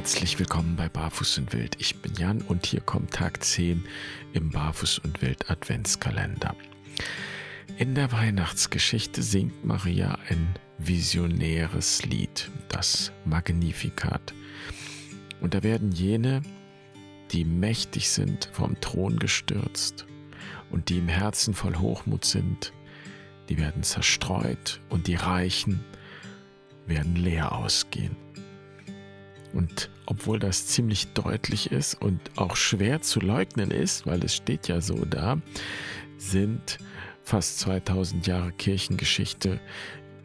Herzlich willkommen bei Barfuß und Wild. Ich bin Jan und hier kommt Tag 10 im Barfuß und Wild Adventskalender. In der Weihnachtsgeschichte singt Maria ein visionäres Lied, das Magnificat. Und da werden jene, die mächtig sind, vom Thron gestürzt und die im Herzen voll Hochmut sind, die werden zerstreut und die Reichen werden leer ausgehen. Und obwohl das ziemlich deutlich ist und auch schwer zu leugnen ist, weil es steht ja so da, sind fast 2000 Jahre Kirchengeschichte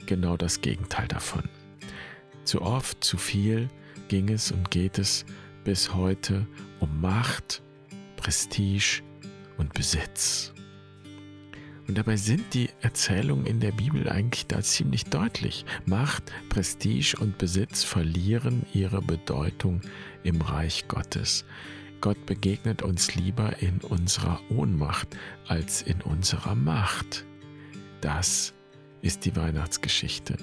genau das Gegenteil davon. Zu oft, zu viel ging es und geht es bis heute um Macht, Prestige und Besitz. Und dabei sind die Erzählungen in der Bibel eigentlich da ziemlich deutlich. Macht, Prestige und Besitz verlieren ihre Bedeutung im Reich Gottes. Gott begegnet uns lieber in unserer Ohnmacht als in unserer Macht. Das ist die Weihnachtsgeschichte.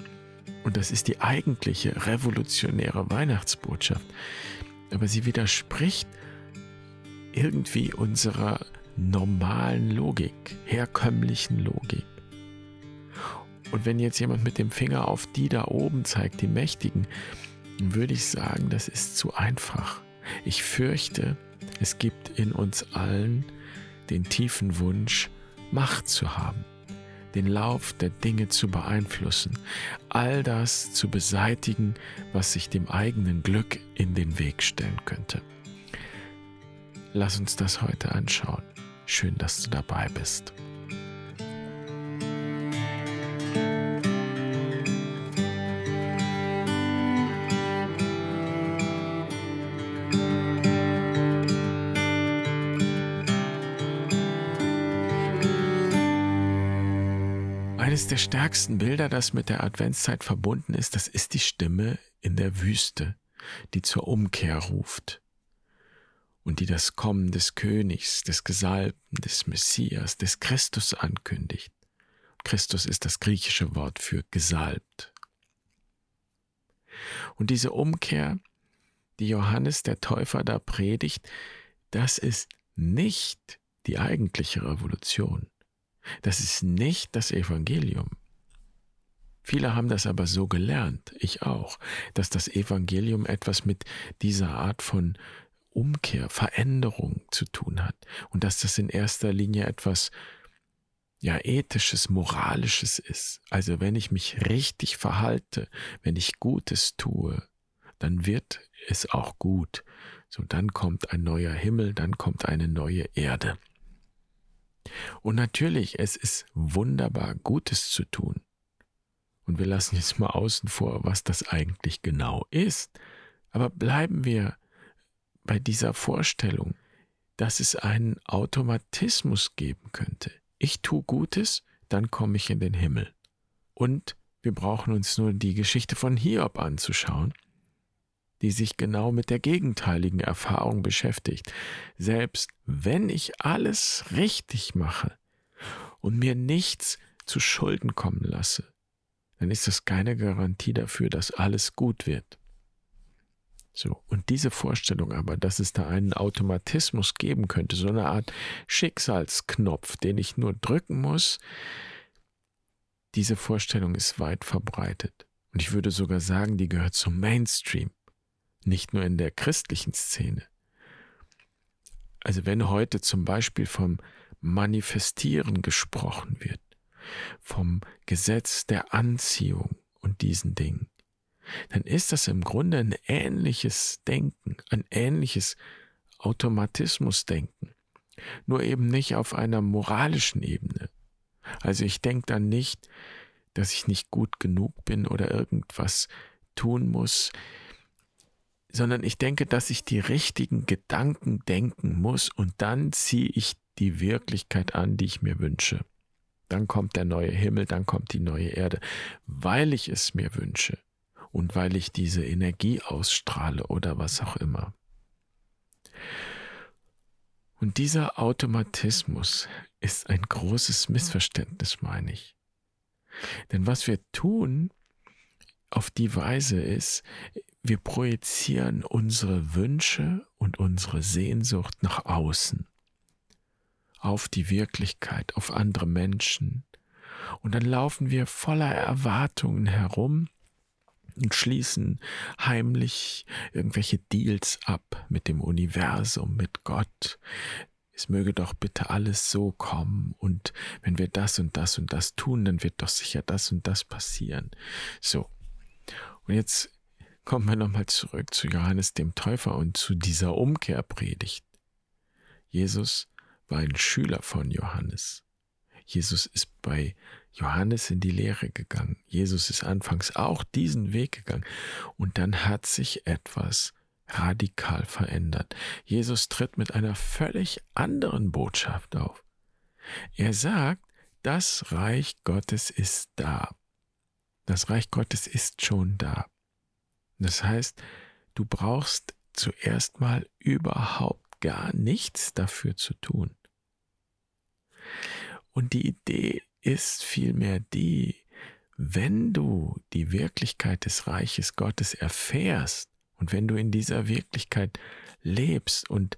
Und das ist die eigentliche revolutionäre Weihnachtsbotschaft. Aber sie widerspricht irgendwie unserer normalen Logik, herkömmlichen Logik. Und wenn jetzt jemand mit dem Finger auf die da oben zeigt, die Mächtigen, würde ich sagen, das ist zu einfach. Ich fürchte, es gibt in uns allen den tiefen Wunsch, Macht zu haben, den Lauf der Dinge zu beeinflussen, all das zu beseitigen, was sich dem eigenen Glück in den Weg stellen könnte. Lass uns das heute anschauen. Schön, dass du dabei bist. Eines der stärksten Bilder, das mit der Adventszeit verbunden ist, das ist die Stimme in der Wüste, die zur Umkehr ruft und die das Kommen des Königs, des Gesalbten, des Messias, des Christus ankündigt. Christus ist das griechische Wort für gesalbt. Und diese Umkehr, die Johannes der Täufer da predigt, das ist nicht die eigentliche Revolution. Das ist nicht das Evangelium. Viele haben das aber so gelernt, ich auch, dass das Evangelium etwas mit dieser Art von Umkehr, Veränderung zu tun hat und dass das in erster Linie etwas ja ethisches, moralisches ist. Also wenn ich mich richtig verhalte, wenn ich Gutes tue, dann wird es auch gut. So dann kommt ein neuer Himmel, dann kommt eine neue Erde. Und natürlich, es ist wunderbar, Gutes zu tun. Und wir lassen jetzt mal außen vor, was das eigentlich genau ist. Aber bleiben wir bei dieser Vorstellung, dass es einen Automatismus geben könnte. Ich tue Gutes, dann komme ich in den Himmel. Und wir brauchen uns nur die Geschichte von Hiob anzuschauen, die sich genau mit der gegenteiligen Erfahrung beschäftigt. Selbst wenn ich alles richtig mache und mir nichts zu Schulden kommen lasse, dann ist das keine Garantie dafür, dass alles gut wird. So, und diese Vorstellung aber, dass es da einen Automatismus geben könnte, so eine Art Schicksalsknopf, den ich nur drücken muss, diese Vorstellung ist weit verbreitet. Und ich würde sogar sagen, die gehört zum Mainstream, nicht nur in der christlichen Szene. Also wenn heute zum Beispiel vom Manifestieren gesprochen wird, vom Gesetz der Anziehung und diesen Dingen, dann ist das im Grunde ein ähnliches Denken, ein ähnliches Automatismusdenken, nur eben nicht auf einer moralischen Ebene. Also ich denke dann nicht, dass ich nicht gut genug bin oder irgendwas tun muss, sondern ich denke, dass ich die richtigen Gedanken denken muss und dann ziehe ich die Wirklichkeit an, die ich mir wünsche. Dann kommt der neue Himmel, dann kommt die neue Erde, weil ich es mir wünsche und weil ich diese Energie ausstrahle oder was auch immer. Und dieser Automatismus ist ein großes Missverständnis, meine ich. Denn was wir tun auf die Weise ist, wir projizieren unsere Wünsche und unsere Sehnsucht nach außen, auf die Wirklichkeit, auf andere Menschen. Und dann laufen wir voller Erwartungen herum und schließen heimlich irgendwelche Deals ab mit dem Universum, mit Gott. Es möge doch bitte alles so kommen und wenn wir das und das und das tun, dann wird doch sicher das und das passieren. So. Und jetzt kommen wir nochmal zurück zu Johannes dem Täufer und zu dieser Umkehrpredigt. Jesus war ein Schüler von Johannes. Jesus ist bei Johannes in die Lehre gegangen. Jesus ist anfangs auch diesen Weg gegangen. Und dann hat sich etwas radikal verändert. Jesus tritt mit einer völlig anderen Botschaft auf. Er sagt, das Reich Gottes ist da. Das Reich Gottes ist schon da. Das heißt, du brauchst zuerst mal überhaupt gar nichts dafür zu tun. Und die Idee ist vielmehr die, wenn du die Wirklichkeit des Reiches Gottes erfährst und wenn du in dieser Wirklichkeit lebst und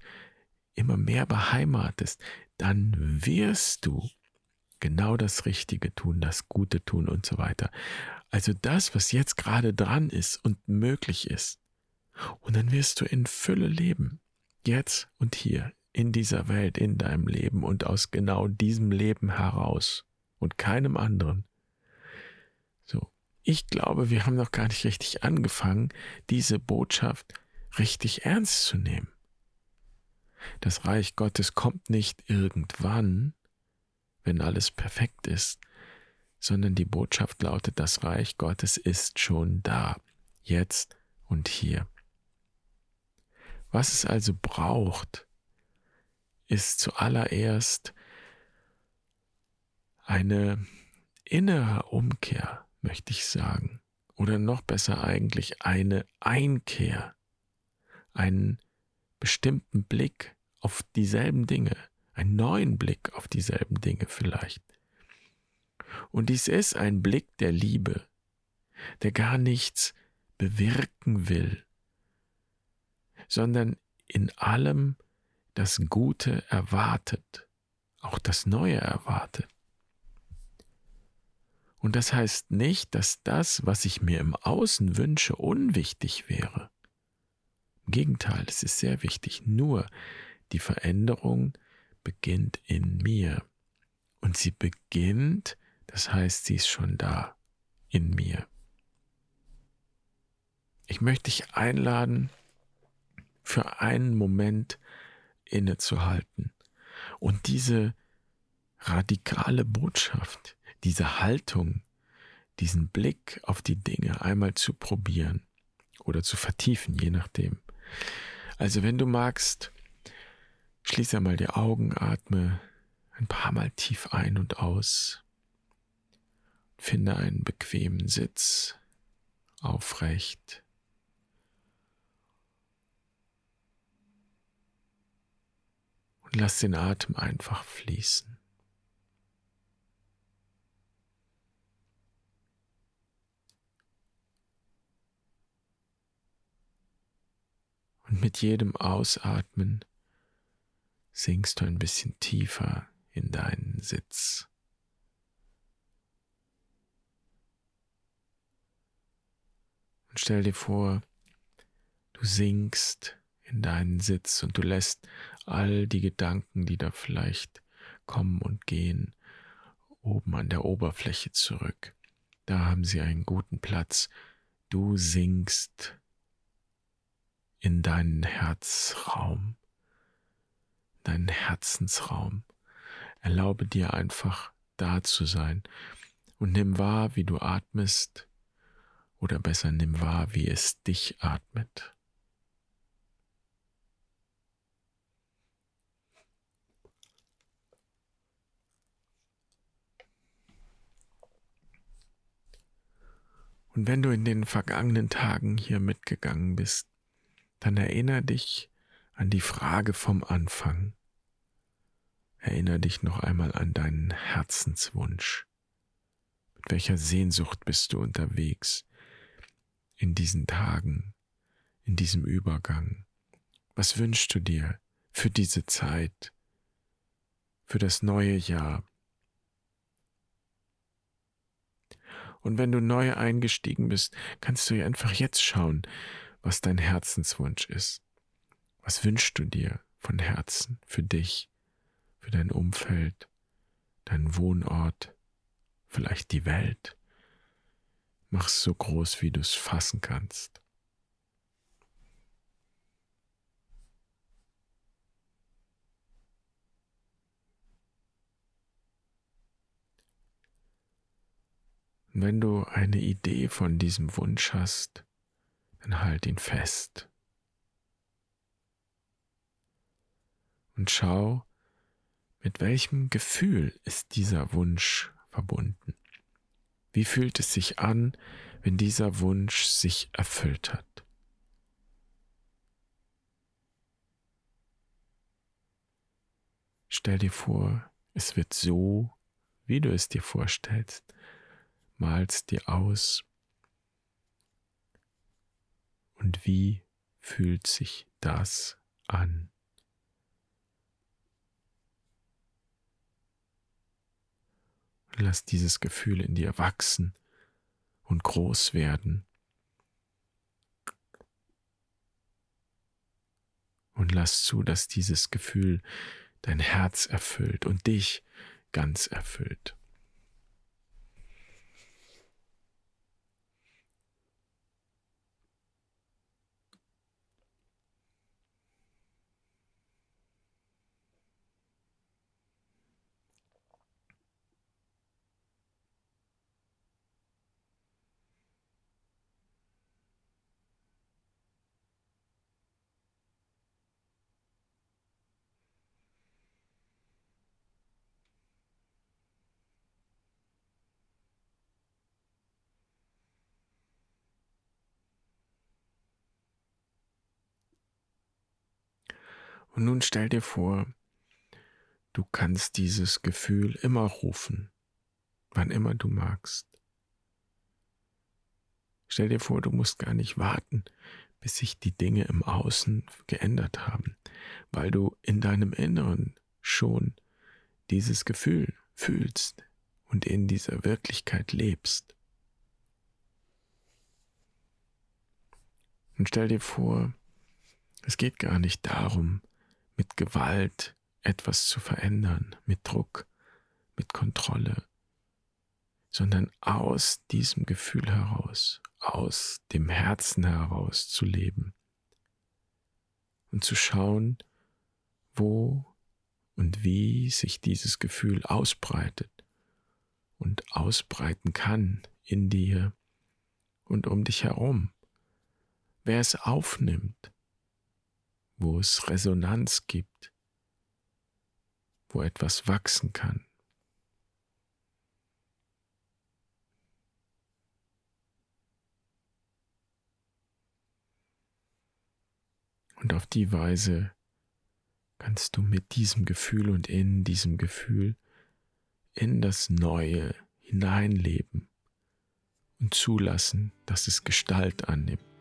immer mehr beheimatest, dann wirst du genau das Richtige tun, das Gute tun und so weiter. Also das, was jetzt gerade dran ist und möglich ist. Und dann wirst du in Fülle leben. Jetzt und hier, in dieser Welt, in deinem Leben und aus genau diesem Leben heraus und keinem anderen. So, ich glaube, wir haben noch gar nicht richtig angefangen, diese Botschaft richtig ernst zu nehmen. Das Reich Gottes kommt nicht irgendwann, wenn alles perfekt ist, sondern die Botschaft lautet, das Reich Gottes ist schon da, jetzt und hier. Was es also braucht, ist zuallererst eine innere Umkehr, möchte ich sagen, oder noch besser eigentlich eine Einkehr, einen bestimmten Blick auf dieselben Dinge, einen neuen Blick auf dieselben Dinge vielleicht. Und dies ist ein Blick der Liebe, der gar nichts bewirken will, sondern in allem das Gute erwartet, auch das Neue erwartet. Und das heißt nicht, dass das, was ich mir im Außen wünsche, unwichtig wäre. Im Gegenteil, es ist sehr wichtig. Nur die Veränderung beginnt in mir. Und sie beginnt, das heißt, sie ist schon da in mir. Ich möchte dich einladen, für einen Moment innezuhalten und diese radikale Botschaft, diese Haltung, diesen Blick auf die Dinge einmal zu probieren oder zu vertiefen, je nachdem. Also wenn du magst, schließe einmal die Augen, atme ein paar Mal tief ein und aus. Finde einen bequemen Sitz, aufrecht. Und lass den Atem einfach fließen. Und mit jedem Ausatmen sinkst du ein bisschen tiefer in deinen Sitz. Und stell dir vor, du sinkst in deinen Sitz und du lässt all die Gedanken, die da vielleicht kommen und gehen, oben an der Oberfläche zurück. Da haben sie einen guten Platz. Du sinkst in deinen Herzraum, deinen Herzensraum. Erlaube dir einfach da zu sein und nimm wahr, wie du atmest, oder besser nimm wahr, wie es dich atmet. Und wenn du in den vergangenen Tagen hier mitgegangen bist, dann erinnere dich an die Frage vom Anfang. Erinnere dich noch einmal an deinen Herzenswunsch. Mit welcher Sehnsucht bist du unterwegs in diesen Tagen? in diesem Übergang? Was wünschst du dir für diese Zeit, für das neue Jahr? Und wenn du neu eingestiegen bist, kannst du ja einfach jetzt schauen, was dein Herzenswunsch ist. Was wünschst du dir von Herzen für dich, für dein Umfeld, deinen Wohnort, vielleicht die Welt? Mach's so groß, wie du es fassen kannst. Wenn du eine Idee von diesem Wunsch hast, dann halt ihn fest. Und schau, mit welchem Gefühl ist dieser Wunsch verbunden. Wie fühlt es sich an, wenn dieser Wunsch sich erfüllt hat? Stell dir vor, es wird so, wie du es dir vorstellst malst dir aus. Und wie fühlt sich das an? lass dieses Gefühl in dir wachsen und groß werden. Und lass zu, dass dieses Gefühl dein Herz erfüllt und dich ganz erfüllt. Und nun stell dir vor, du kannst dieses Gefühl immer rufen, wann immer du magst. Stell dir vor, du musst gar nicht warten, bis sich die Dinge im Außen geändert haben, weil du in deinem Inneren schon dieses Gefühl fühlst und in dieser Wirklichkeit lebst. Und stell dir vor, es geht gar nicht darum, mit Gewalt etwas zu verändern, mit Druck, mit Kontrolle, sondern aus diesem Gefühl heraus, aus dem Herzen heraus zu leben und zu schauen, wo und wie sich dieses Gefühl ausbreitet und ausbreiten kann in dir und um dich herum. Wer es aufnimmt, wo es Resonanz gibt, wo etwas wachsen kann. Und auf die Weise kannst du mit diesem Gefühl und in diesem Gefühl in das Neue hineinleben und zulassen, dass es Gestalt annimmt.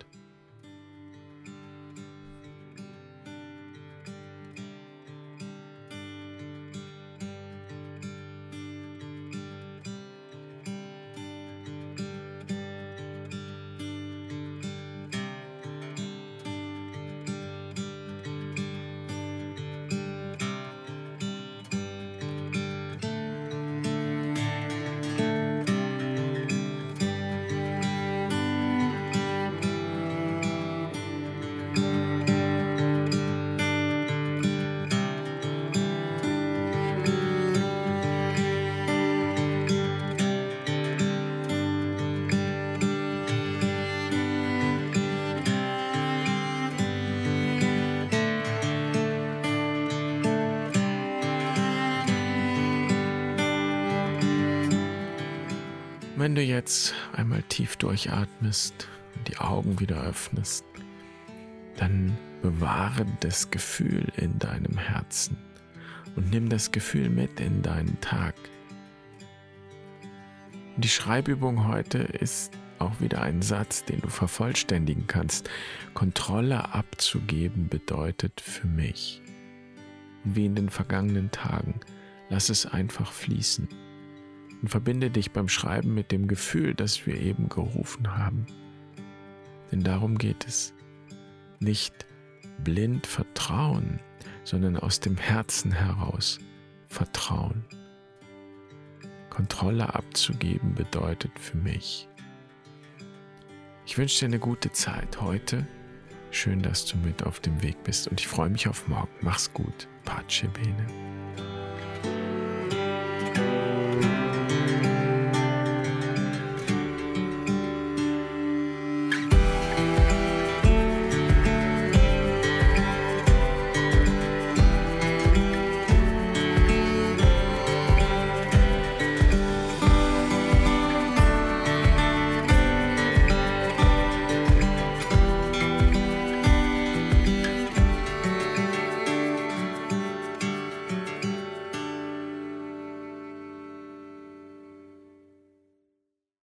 Wenn du jetzt einmal tief durchatmest und die Augen wieder öffnest, dann bewahre das Gefühl in deinem Herzen und nimm das Gefühl mit in deinen Tag. Die Schreibübung heute ist auch wieder ein Satz, den du vervollständigen kannst. Kontrolle abzugeben bedeutet für mich, wie in den vergangenen Tagen, lass es einfach fließen und verbinde dich beim Schreiben mit dem Gefühl, das wir eben gerufen haben. Denn darum geht es. Nicht blind vertrauen, sondern aus dem Herzen heraus vertrauen. Kontrolle abzugeben bedeutet für mich. Ich wünsche dir eine gute Zeit heute. Schön, dass du mit auf dem Weg bist und ich freue mich auf morgen. Mach's gut. Pace bene.